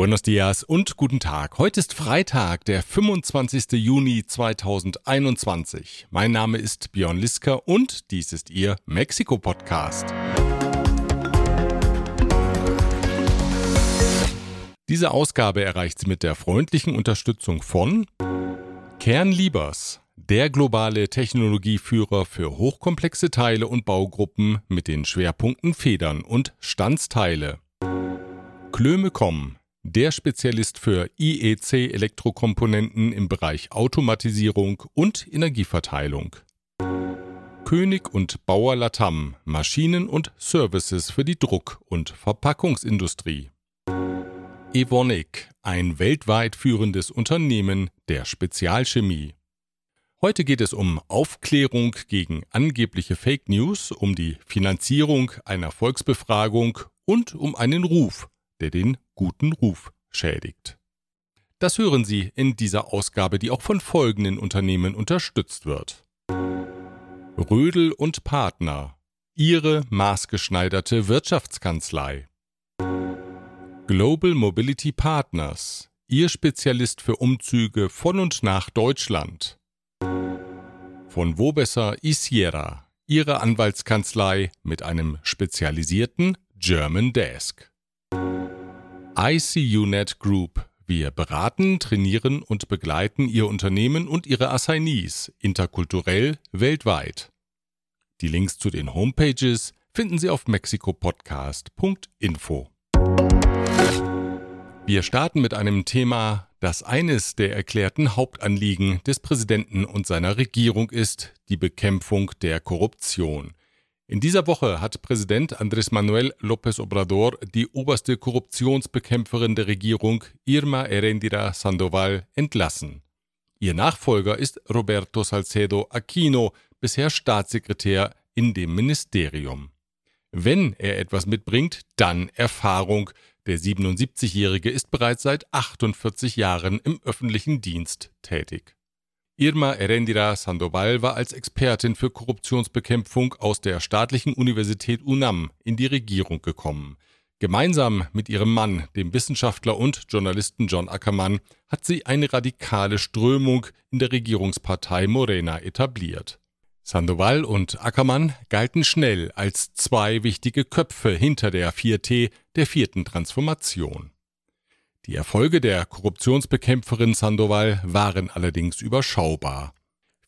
Buenos dias und guten Tag. Heute ist Freitag, der 25. Juni 2021. Mein Name ist Björn Liska und dies ist Ihr Mexiko-Podcast. Diese Ausgabe erreicht Sie mit der freundlichen Unterstützung von Kernliebers, der globale Technologieführer für hochkomplexe Teile und Baugruppen mit den Schwerpunkten Federn und Standsteile. Klöme.com der Spezialist für IEC-Elektrokomponenten im Bereich Automatisierung und Energieverteilung. König und Bauer Latam Maschinen und Services für die Druck- und Verpackungsindustrie. Evonik, ein weltweit führendes Unternehmen der Spezialchemie. Heute geht es um Aufklärung gegen angebliche Fake News, um die Finanzierung einer Volksbefragung und um einen Ruf, der den guten Ruf schädigt. Das hören Sie in dieser Ausgabe, die auch von folgenden Unternehmen unterstützt wird. Rödel und Partner, Ihre maßgeschneiderte Wirtschaftskanzlei. Global Mobility Partners, Ihr Spezialist für Umzüge von und nach Deutschland. Von Wobesser Isiera, Ihre Anwaltskanzlei mit einem spezialisierten German Desk. ICUNet Group. Wir beraten, trainieren und begleiten Ihr Unternehmen und Ihre Assignees interkulturell weltweit. Die Links zu den Homepages finden Sie auf mexikopodcast.info. Wir starten mit einem Thema, das eines der erklärten Hauptanliegen des Präsidenten und seiner Regierung ist, die Bekämpfung der Korruption. In dieser Woche hat Präsident Andrés Manuel López Obrador die oberste Korruptionsbekämpferin der Regierung Irma Erendira Sandoval entlassen. Ihr Nachfolger ist Roberto Salcedo Aquino, bisher Staatssekretär in dem Ministerium. Wenn er etwas mitbringt, dann Erfahrung. Der 77-Jährige ist bereits seit 48 Jahren im öffentlichen Dienst tätig. Irma Erendira Sandoval war als Expertin für Korruptionsbekämpfung aus der staatlichen Universität UNAM in die Regierung gekommen. Gemeinsam mit ihrem Mann, dem Wissenschaftler und Journalisten John Ackermann, hat sie eine radikale Strömung in der Regierungspartei Morena etabliert. Sandoval und Ackermann galten schnell als zwei wichtige Köpfe hinter der 4T, der vierten Transformation. Die Erfolge der Korruptionsbekämpferin Sandoval waren allerdings überschaubar.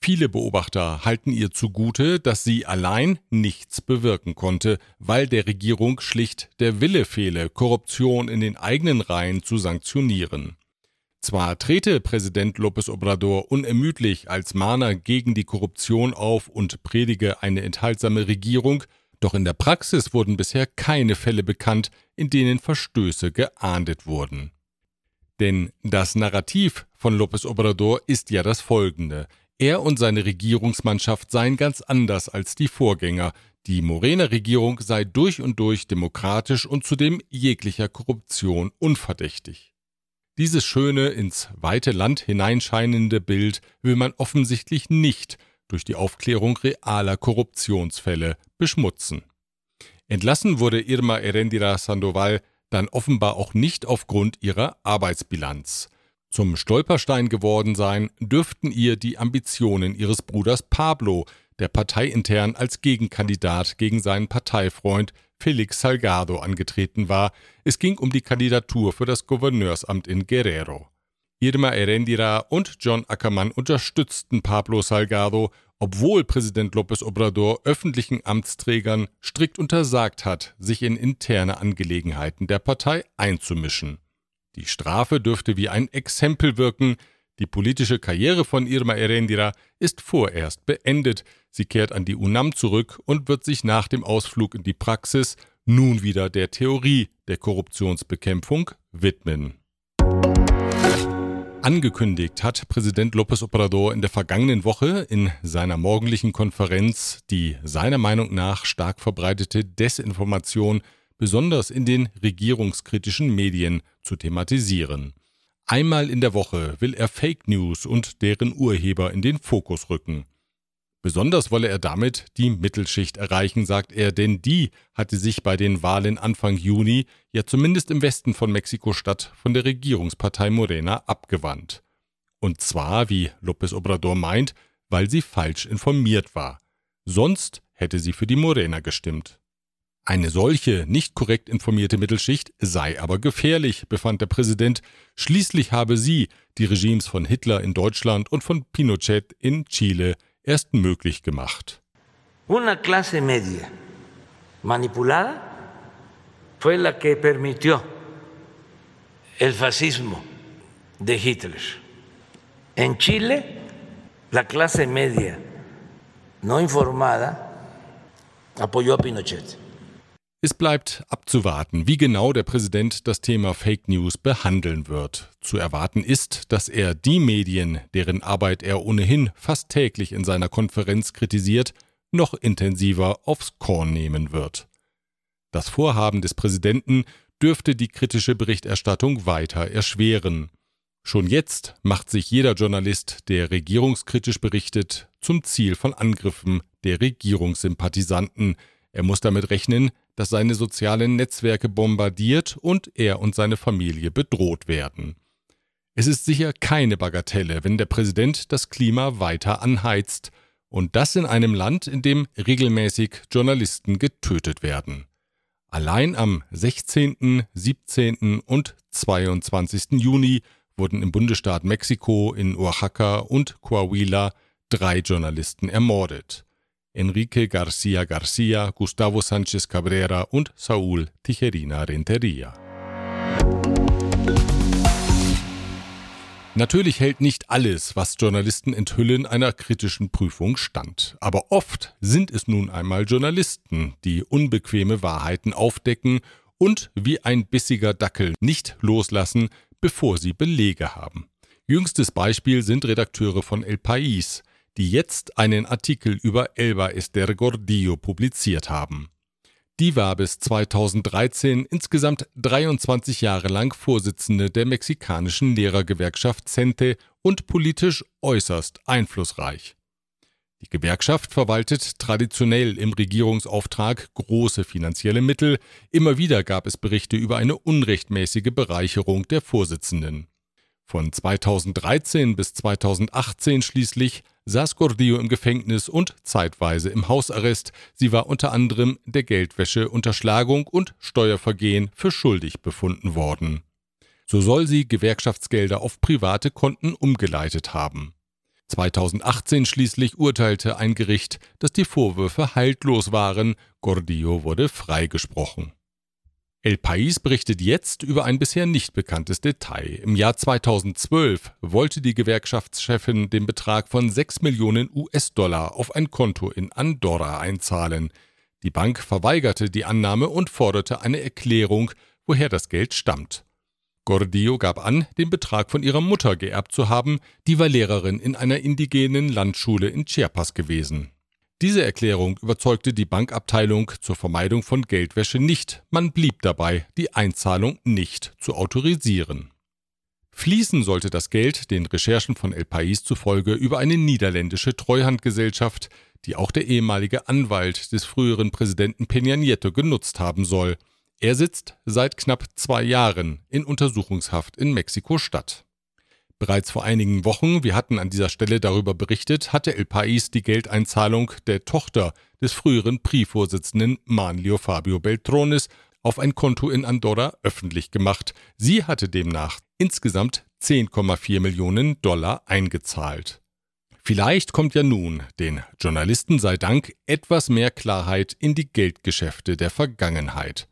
Viele Beobachter halten ihr zugute, dass sie allein nichts bewirken konnte, weil der Regierung schlicht der Wille fehle, Korruption in den eigenen Reihen zu sanktionieren. Zwar trete Präsident López Obrador unermüdlich als Mahner gegen die Korruption auf und predige eine enthaltsame Regierung, doch in der Praxis wurden bisher keine Fälle bekannt, in denen Verstöße geahndet wurden. Denn das Narrativ von López Obrador ist ja das folgende. Er und seine Regierungsmannschaft seien ganz anders als die Vorgänger. Die Morena-Regierung sei durch und durch demokratisch und zudem jeglicher Korruption unverdächtig. Dieses schöne, ins weite Land hineinscheinende Bild will man offensichtlich nicht durch die Aufklärung realer Korruptionsfälle beschmutzen. Entlassen wurde Irma Erendira Sandoval dann offenbar auch nicht aufgrund ihrer Arbeitsbilanz. Zum Stolperstein geworden sein dürften ihr die Ambitionen ihres Bruders Pablo, der parteiintern als Gegenkandidat gegen seinen Parteifreund Felix Salgado angetreten war. Es ging um die Kandidatur für das Gouverneursamt in Guerrero. Irma Erendira und John Ackermann unterstützten Pablo Salgado obwohl Präsident López Obrador öffentlichen Amtsträgern strikt untersagt hat, sich in interne Angelegenheiten der Partei einzumischen. Die Strafe dürfte wie ein Exempel wirken. Die politische Karriere von Irma Erendira ist vorerst beendet. Sie kehrt an die UNAM zurück und wird sich nach dem Ausflug in die Praxis nun wieder der Theorie der Korruptionsbekämpfung widmen. Angekündigt hat Präsident López Obrador in der vergangenen Woche in seiner morgendlichen Konferenz die seiner Meinung nach stark verbreitete Desinformation besonders in den regierungskritischen Medien zu thematisieren. Einmal in der Woche will er Fake News und deren Urheber in den Fokus rücken. Besonders wolle er damit die Mittelschicht erreichen, sagt er, denn die hatte sich bei den Wahlen Anfang Juni, ja zumindest im Westen von Mexiko-Stadt, von der Regierungspartei Morena abgewandt. Und zwar, wie López Obrador meint, weil sie falsch informiert war. Sonst hätte sie für die Morena gestimmt. Eine solche nicht korrekt informierte Mittelschicht sei aber gefährlich, befand der Präsident. Schließlich habe sie die Regimes von Hitler in Deutschland und von Pinochet in Chile erst möglich gemacht. Una clase media manipulada fue la que permitió el fascismo de Hitler. En Chile, la clase media no informada apoyó a Pinochet. Es bleibt abzuwarten, wie genau der Präsident das Thema Fake News behandeln wird. Zu erwarten ist, dass er die Medien, deren Arbeit er ohnehin fast täglich in seiner Konferenz kritisiert, noch intensiver aufs Korn nehmen wird. Das Vorhaben des Präsidenten dürfte die kritische Berichterstattung weiter erschweren. Schon jetzt macht sich jeder Journalist, der regierungskritisch berichtet, zum Ziel von Angriffen der Regierungssympathisanten. Er muss damit rechnen, dass seine sozialen Netzwerke bombardiert und er und seine Familie bedroht werden. Es ist sicher keine Bagatelle, wenn der Präsident das Klima weiter anheizt, und das in einem Land, in dem regelmäßig Journalisten getötet werden. Allein am 16., 17. und 22. Juni wurden im Bundesstaat Mexiko in Oaxaca und Coahuila drei Journalisten ermordet. Enrique García García, Gustavo Sánchez Cabrera und Saúl Tijerina Renteria. Natürlich hält nicht alles, was Journalisten enthüllen, einer kritischen Prüfung stand. Aber oft sind es nun einmal Journalisten, die unbequeme Wahrheiten aufdecken und wie ein bissiger Dackel nicht loslassen, bevor sie Belege haben. Jüngstes Beispiel sind Redakteure von El País, die jetzt einen Artikel über Elba Esther Gordillo publiziert haben. Die war bis 2013 insgesamt 23 Jahre lang Vorsitzende der mexikanischen Lehrergewerkschaft CENTE und politisch äußerst einflussreich. Die Gewerkschaft verwaltet traditionell im Regierungsauftrag große finanzielle Mittel. Immer wieder gab es Berichte über eine unrechtmäßige Bereicherung der Vorsitzenden. Von 2013 bis 2018 schließlich saß Gordillo im Gefängnis und zeitweise im Hausarrest. Sie war unter anderem der Geldwäsche, Unterschlagung und Steuervergehen für schuldig befunden worden. So soll sie Gewerkschaftsgelder auf private Konten umgeleitet haben. 2018 schließlich urteilte ein Gericht, dass die Vorwürfe haltlos waren. Gordillo wurde freigesprochen. El País berichtet jetzt über ein bisher nicht bekanntes Detail. Im Jahr 2012 wollte die Gewerkschaftschefin den Betrag von 6 Millionen US-Dollar auf ein Konto in Andorra einzahlen. Die Bank verweigerte die Annahme und forderte eine Erklärung, woher das Geld stammt. Gordillo gab an, den Betrag von ihrer Mutter geerbt zu haben, die war Lehrerin in einer indigenen Landschule in Chiapas gewesen. Diese Erklärung überzeugte die Bankabteilung zur Vermeidung von Geldwäsche nicht, man blieb dabei, die Einzahlung nicht zu autorisieren. Fließen sollte das Geld den Recherchen von El País zufolge über eine niederländische Treuhandgesellschaft, die auch der ehemalige Anwalt des früheren Präsidenten Peña Nieto genutzt haben soll. Er sitzt seit knapp zwei Jahren in Untersuchungshaft in Mexiko-Stadt. Bereits vor einigen Wochen, wir hatten an dieser Stelle darüber berichtet, hatte El País die Geldeinzahlung der Tochter des früheren PRI-Vorsitzenden Manlio Fabio Beltrones auf ein Konto in Andorra öffentlich gemacht. Sie hatte demnach insgesamt 10,4 Millionen Dollar eingezahlt. Vielleicht kommt ja nun, den Journalisten sei Dank, etwas mehr Klarheit in die Geldgeschäfte der Vergangenheit.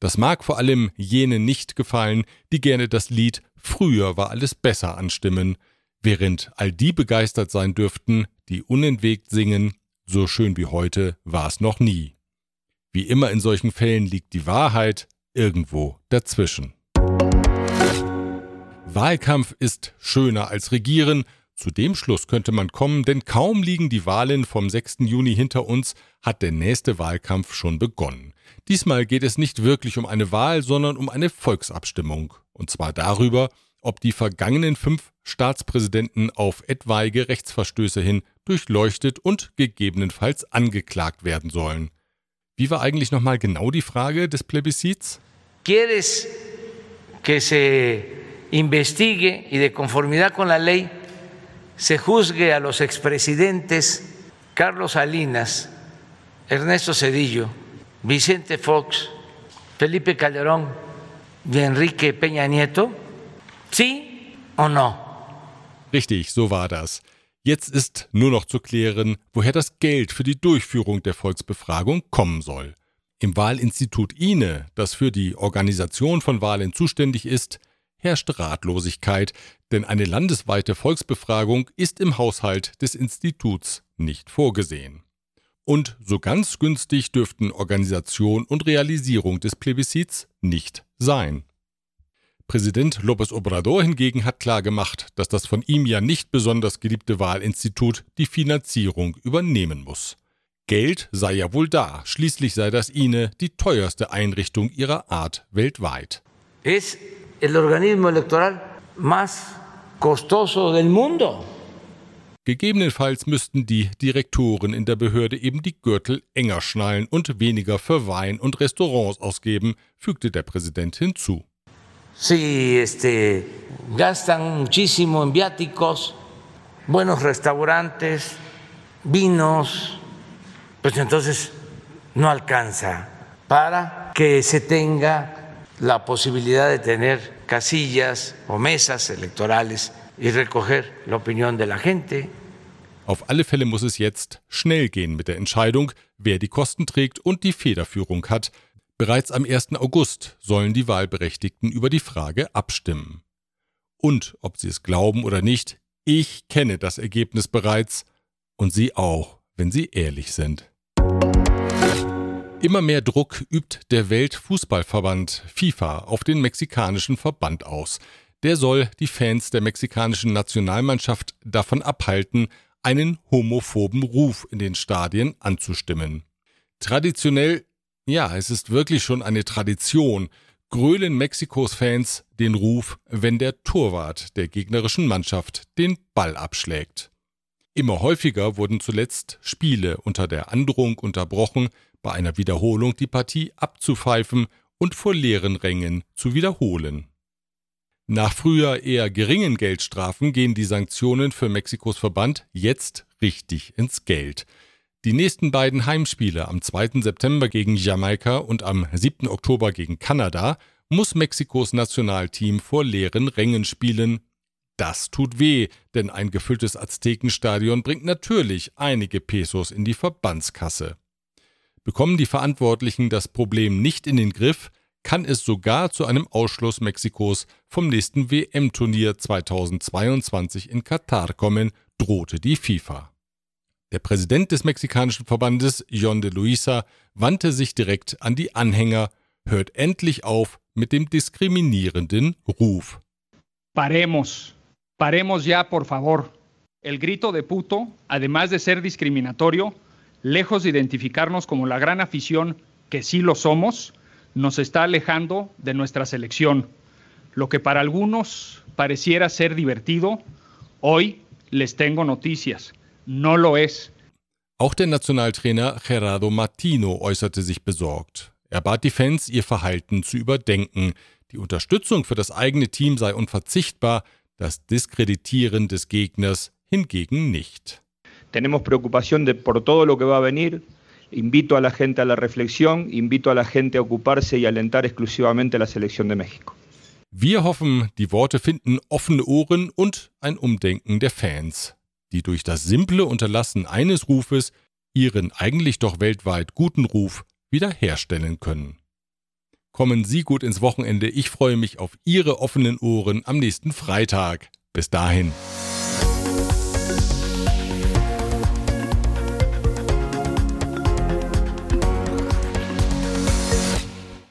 Das mag vor allem jenen nicht gefallen, die gerne das Lied Früher war alles besser anstimmen, während all die begeistert sein dürften, die unentwegt singen, so schön wie heute war es noch nie. Wie immer in solchen Fällen liegt die Wahrheit irgendwo dazwischen. Wahlkampf ist schöner als Regieren, zu dem Schluss könnte man kommen, denn kaum liegen die Wahlen vom 6. Juni hinter uns, hat der nächste Wahlkampf schon begonnen. Diesmal geht es nicht wirklich um eine Wahl, sondern um eine Volksabstimmung. Und zwar darüber, ob die vergangenen fünf Staatspräsidenten auf etwaige Rechtsverstöße hin durchleuchtet und gegebenenfalls angeklagt werden sollen. Wie war eigentlich nochmal genau die Frage des Plebiszits? ¿Quieres que se investigue y de conformidad con la ley se juzgue a los expresidentes Carlos Salinas, Ernesto Cedillo, Vicente Fox, Felipe Calderón y Enrique Peña Nieto? ¿Sí o no? Richtig, so war das. Jetzt ist nur noch zu klären, woher das Geld für die Durchführung der Volksbefragung kommen soll. Im Wahlinstitut INE, das für die Organisation von Wahlen zuständig ist, herrscht Ratlosigkeit, denn eine landesweite Volksbefragung ist im Haushalt des Instituts nicht vorgesehen. Und so ganz günstig dürften Organisation und Realisierung des Plebiszits nicht sein. Präsident López Obrador hingegen hat klargemacht, dass das von ihm ja nicht besonders geliebte Wahlinstitut die Finanzierung übernehmen muss. Geld sei ja wohl da, schließlich sei das INE die teuerste Einrichtung ihrer Art weltweit. Es el organismo electoral más costoso del mundo. Gegebenenfalls müssten die Direktoren in der Behörde eben die Gürtel enger schnallen und weniger für Wein und Restaurants ausgeben, fügte der Präsident hinzu. Si este, gastan muchísimo en viáticos, buenos restaurantes, vinos, pues entonces no alcanza para que se tenga la posibilidad de tener casillas o mesas electorales y recoger la opinión de la gente. Auf alle Fälle muss es jetzt schnell gehen mit der Entscheidung, wer die Kosten trägt und die Federführung hat. Bereits am 1. August sollen die Wahlberechtigten über die Frage abstimmen. Und ob sie es glauben oder nicht, ich kenne das Ergebnis bereits und Sie auch, wenn Sie ehrlich sind. Immer mehr Druck übt der Weltfußballverband FIFA auf den mexikanischen Verband aus. Der soll die Fans der mexikanischen Nationalmannschaft davon abhalten, einen homophoben Ruf in den Stadien anzustimmen. Traditionell, ja, es ist wirklich schon eine Tradition, grölen Mexikos Fans den Ruf, wenn der Torwart der gegnerischen Mannschaft den Ball abschlägt. Immer häufiger wurden zuletzt Spiele unter der Androhung unterbrochen, bei einer Wiederholung die Partie abzupfeifen und vor leeren Rängen zu wiederholen. Nach früher eher geringen Geldstrafen gehen die Sanktionen für Mexikos Verband jetzt richtig ins Geld. Die nächsten beiden Heimspiele am 2. September gegen Jamaika und am 7. Oktober gegen Kanada muss Mexikos Nationalteam vor leeren Rängen spielen. Das tut weh, denn ein gefülltes Aztekenstadion bringt natürlich einige Pesos in die Verbandskasse. Bekommen die Verantwortlichen das Problem nicht in den Griff, kann es sogar zu einem Ausschluss Mexikos vom nächsten WM-Turnier 2022 in Katar kommen, drohte die FIFA. Der Präsident des mexikanischen Verbandes, John de Luisa, wandte sich direkt an die Anhänger, hört endlich auf mit dem diskriminierenden Ruf. Paremos, paremos ya, por favor. El grito de puto, además de ser discriminatorio, lejos de identificarnos como la gran afición que sí lo somos, nos está alejando de nuestra selección. Lo que para algunos pareciera ser divertido, hoy les tengo noticias, no lo es. Auch der Nationaltrainer Gerardo Martino äußerte sich besorgt. Er bat die Fans, ihr Verhalten zu überdenken. Die Unterstützung für das eigene Team sei unverzichtbar, das Diskreditieren des Gegners hingegen nicht. Tenemos preocupación de, por todo lo que va a venir. Invito a la gente a la reflexión, invito a la gente a ocuparse y alentar exclusivamente la selección de México. Wir hoffen, die Worte finden offene Ohren und ein Umdenken der Fans, die durch das simple Unterlassen eines Rufes ihren eigentlich doch weltweit guten Ruf wiederherstellen können. Kommen Sie gut ins Wochenende. Ich freue mich auf Ihre offenen Ohren am nächsten Freitag. Bis dahin.